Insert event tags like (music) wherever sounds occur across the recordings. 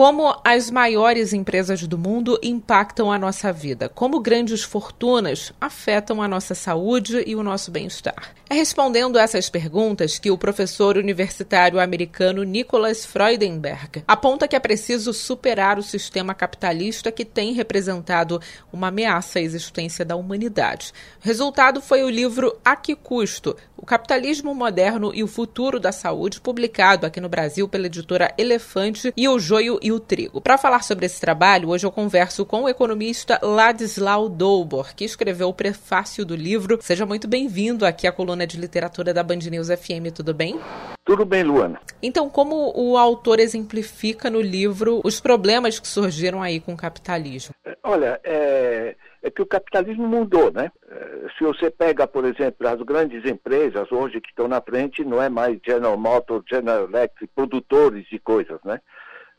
Como as maiores empresas do mundo impactam a nossa vida? Como grandes fortunas afetam a nossa saúde e o nosso bem-estar? É respondendo essas perguntas que o professor universitário americano Nicholas Freudenberg aponta que é preciso superar o sistema capitalista que tem representado uma ameaça à existência da humanidade. O resultado foi o livro A Que Custo? O Capitalismo Moderno e o Futuro da Saúde, publicado aqui no Brasil pela editora Elefante e o Joio e o trigo. Para falar sobre esse trabalho, hoje eu converso com o economista Ladislau Dolbor, que escreveu o prefácio do livro. Seja muito bem-vindo aqui à coluna de literatura da Band News FM, tudo bem? Tudo bem, Luana. Então, como o autor exemplifica no livro os problemas que surgiram aí com o capitalismo? Olha, é, é que o capitalismo mudou, né? É, se você pega, por exemplo, as grandes empresas hoje que estão na frente, não é mais General Motors, General Electric, produtores de coisas, né?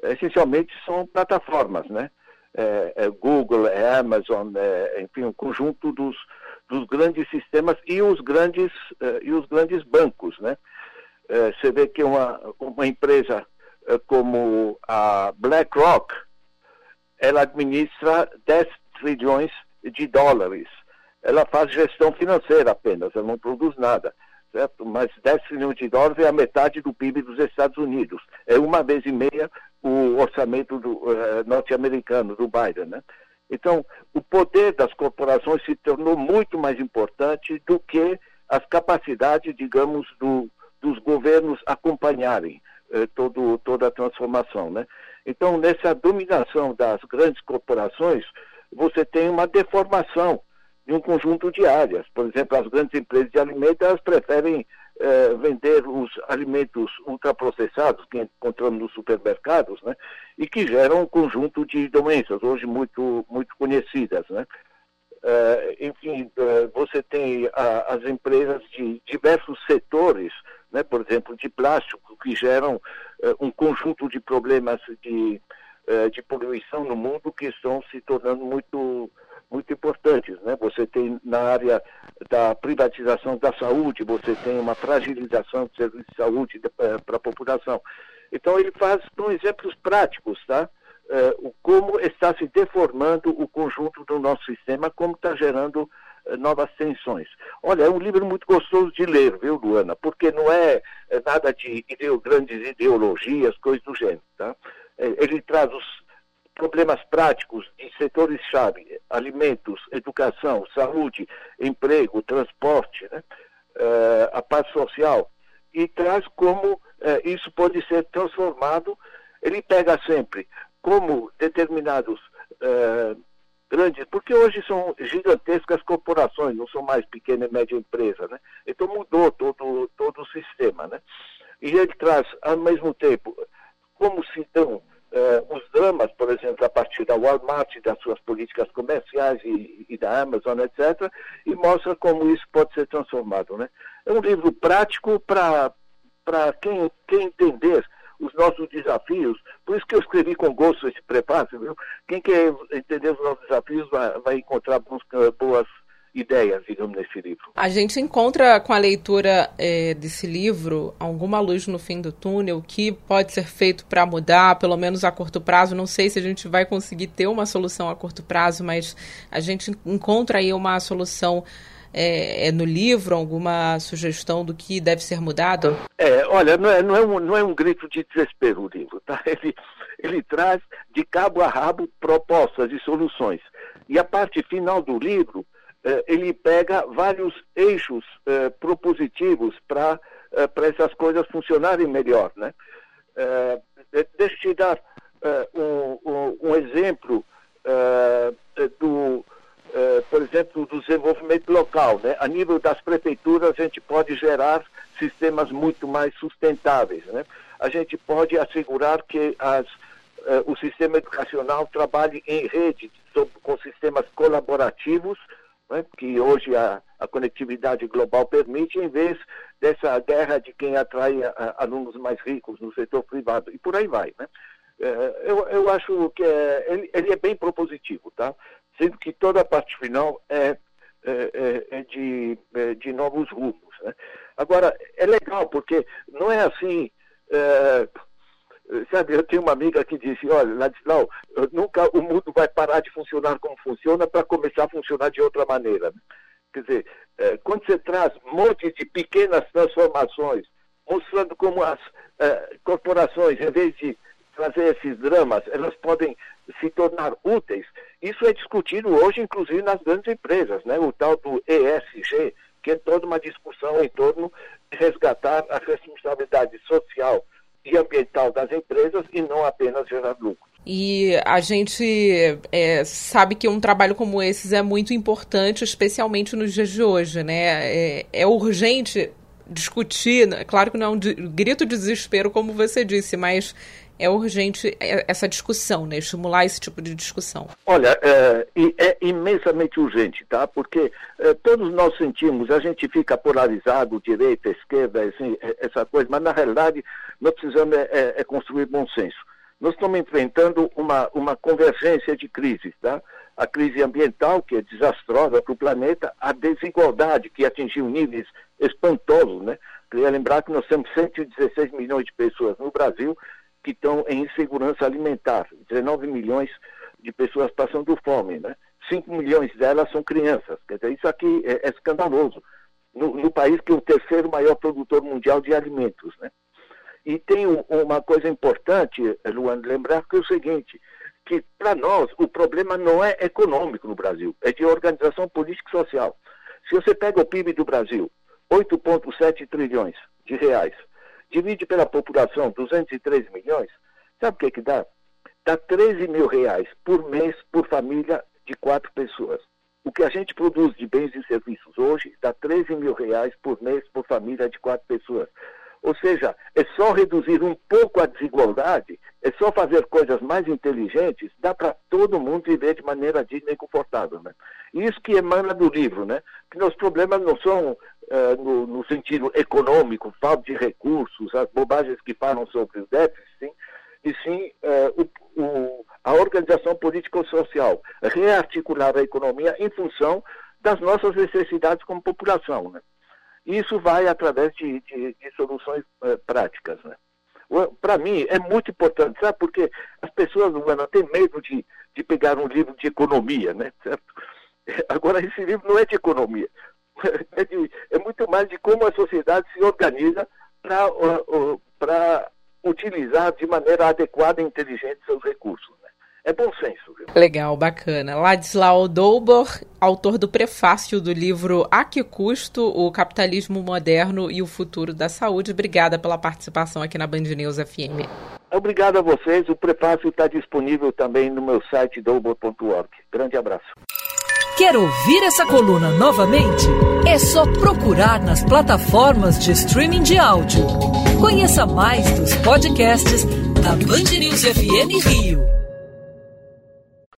Essencialmente são plataformas, né? É, é Google, é Amazon, é, enfim, um conjunto dos, dos grandes sistemas e os grandes, é, e os grandes bancos, né? É, você vê que uma, uma empresa como a BlackRock, ela administra 10 trilhões de dólares. Ela faz gestão financeira apenas, ela não produz nada certo? Mas 10 trilhões de dólares é a metade do PIB dos Estados Unidos. É uma vez e meia o orçamento uh, norte-americano, do Biden, né? Então, o poder das corporações se tornou muito mais importante do que as capacidades, digamos, do, dos governos acompanharem eh, todo, toda a transformação. Né? Então, nessa dominação das grandes corporações, você tem uma deformação de um conjunto de áreas. Por exemplo, as grandes empresas de alimentos elas preferem eh, vender os alimentos ultraprocessados que encontramos nos supermercados, né, e que geram um conjunto de doenças, hoje muito, muito conhecidas. Né. Eh, enfim, eh, você tem a, as empresas de diversos setores, né, por exemplo, de plástico, que geram um conjunto de problemas de, de poluição no mundo que estão se tornando muito muito importantes. Né? Você tem na área da privatização da saúde, você tem uma fragilização do serviço de saúde eh, para a população. Então ele faz com exemplos práticos, tá? Uh, como está se deformando o conjunto do nosso sistema, como está gerando novas tensões. Olha, é um livro muito gostoso de ler, viu, Luana? Porque não é, é nada de ideo, grandes ideologias, coisas do gênero, tá? Ele traz os problemas práticos de setores-chave, alimentos, educação, saúde, emprego, transporte, né? uh, a paz social, e traz como uh, isso pode ser transformado. Ele pega sempre como determinados uh, grandes, porque hoje são gigantescas corporações, não são mais pequena e média empresa, né? Então mudou todo, todo o sistema, né? E ele traz, ao mesmo tempo, como se dão Uh, os dramas, por exemplo, a partir da Walmart, das suas políticas comerciais e, e, da Amazon, etc., e mostra como isso pode ser transformado. Né? É um livro prático para quem, quem entender os nossos desafios, por isso que eu escrevi com gosto esse preparo, viu? Quem quer entender os nossos desafios vai, vai encontrar boas, boas ideias, digamos, nesse livro. A gente encontra com a leitura é, desse livro alguma luz no fim do túnel que pode ser feito para mudar, pelo menos a curto prazo. Não sei se a gente vai conseguir ter uma solução a curto prazo, mas a gente encontra aí uma solução é, é, no livro alguma sugestão do que deve ser mudado? É, olha, não é, não é, um, não é um grito de desespero o livro, tá? (laughs) Ele, ele traz de cabo a rabo propostas e soluções. E a parte final do livro ele pega vários eixos eh, propositivos para eh, essas coisas funcionarem melhor. Né? deixa eu te dar um, um, um, exemplo do, por exemplo, do desenvolvimento local. Né? A nível das prefeituras, a gente pode gerar sistemas muito mais sustentáveis. Né? A gente pode assegurar que as, o sistema educacional trabalhe em rede, com sistemas colaborativos, né, que hoje a, a, conectividade global permite, em vez dessa guerra de quem atrai a, a, alunos mais ricos no setor privado, e por aí vai. Né? É, eu, eu acho que é, ele, ele, é bem propositivo, tá? sendo que toda a parte final é, é, é, é de, é de novos rumos. Né? Agora, é legal, porque não é assim. Sabe, eu tenho uma amiga que disse, olha, Ladislau, nunca o mundo vai parar de funcionar como funciona para começar a funcionar de outra maneira. Quer dizer, é, quando você traz um monte de pequenas transformações, mostrando como as é, corporações, em vez de trazer esses dramas, elas podem se tornar úteis. Isso é discutido hoje, inclusive, nas grandes empresas, né? o tal do ESG, que é toda uma discussão em torno de resgatar a responsabilidade social ambiental das empresas e não apenas gerar lucro. E a gente é, sabe que um trabalho como esse é muito importante, especialmente nos dias de hoje, né? É, é urgente discutir, né? claro que não é um grito de desespero, como você disse, mas é urgente é, essa discussão, né? estimular esse tipo de discussão. Olha, é, é imensamente urgente, tá? Porque é, todos nós sentimos, a gente fica polarizado, direita, esquerda, assim, essa coisa, mas na realidade nós precisamos é, é, construir bom senso. Nós estamos enfrentando uma, uma convergência de crises, tá? A crise ambiental, que é desastrosa para o planeta, a desigualdade, que atingiu níveis espantosos, né? Queria lembrar que nós temos 116 milhões de pessoas no Brasil que estão em insegurança alimentar. 19 milhões de pessoas passando fome, né? 5 milhões delas são crianças. Quer dizer, isso aqui é, é escandaloso. No, no, país que é o terceiro maior produtor mundial de alimentos, né? E tem um, uma coisa importante, Luan, lembrar que é o seguinte, que para nós o problema não é econômico no Brasil, é de organização política e social. Se você pega o PIB do Brasil, 8,7 trilhões de reais, divide pela população 203 milhões, sabe o que, que dá? Dá 13 mil reais por mês por família de quatro pessoas. O que a gente produz de bens e serviços hoje dá 13 mil reais por mês por família de quatro pessoas. Ou seja, é só reduzir um pouco a desigualdade, é só fazer coisas mais inteligentes, dá para todo mundo viver de maneira digna e confortável. Né? Isso que emana do livro, né? que os problemas não são uh, no, no, sentido econômico, falta de recursos, as bobagens que falam sobre o déficit, sim, e sim uh, o, o, a organização político-social, rearticular a economia em função das nossas necessidades como população. Né? Isso vai através de, de, de soluções uh, práticas. Né? Para mim, é muito importante, sabe? Porque as pessoas não têm medo de, de pegar um livro de economia, né? Certo? (laughs) Agora, esse livro não é de economia. (laughs) É, de, é muito mais de como a sociedade se organiza para utilizar de maneira adequada e inteligente seus recursos. É bom senso. Viu? Legal, bacana. Ladislau Dolbor, autor do prefácio do livro A Que Custo? O Capitalismo Moderno e o Futuro da Saúde. Obrigada pela participação aqui na Band News FM. Obrigado a vocês. O prefácio está disponível também no meu site dolbor.org. Grande abraço. Quer ouvir essa coluna novamente? É só procurar nas plataformas de streaming de áudio. Conheça mais dos podcasts da Band News FM Rio.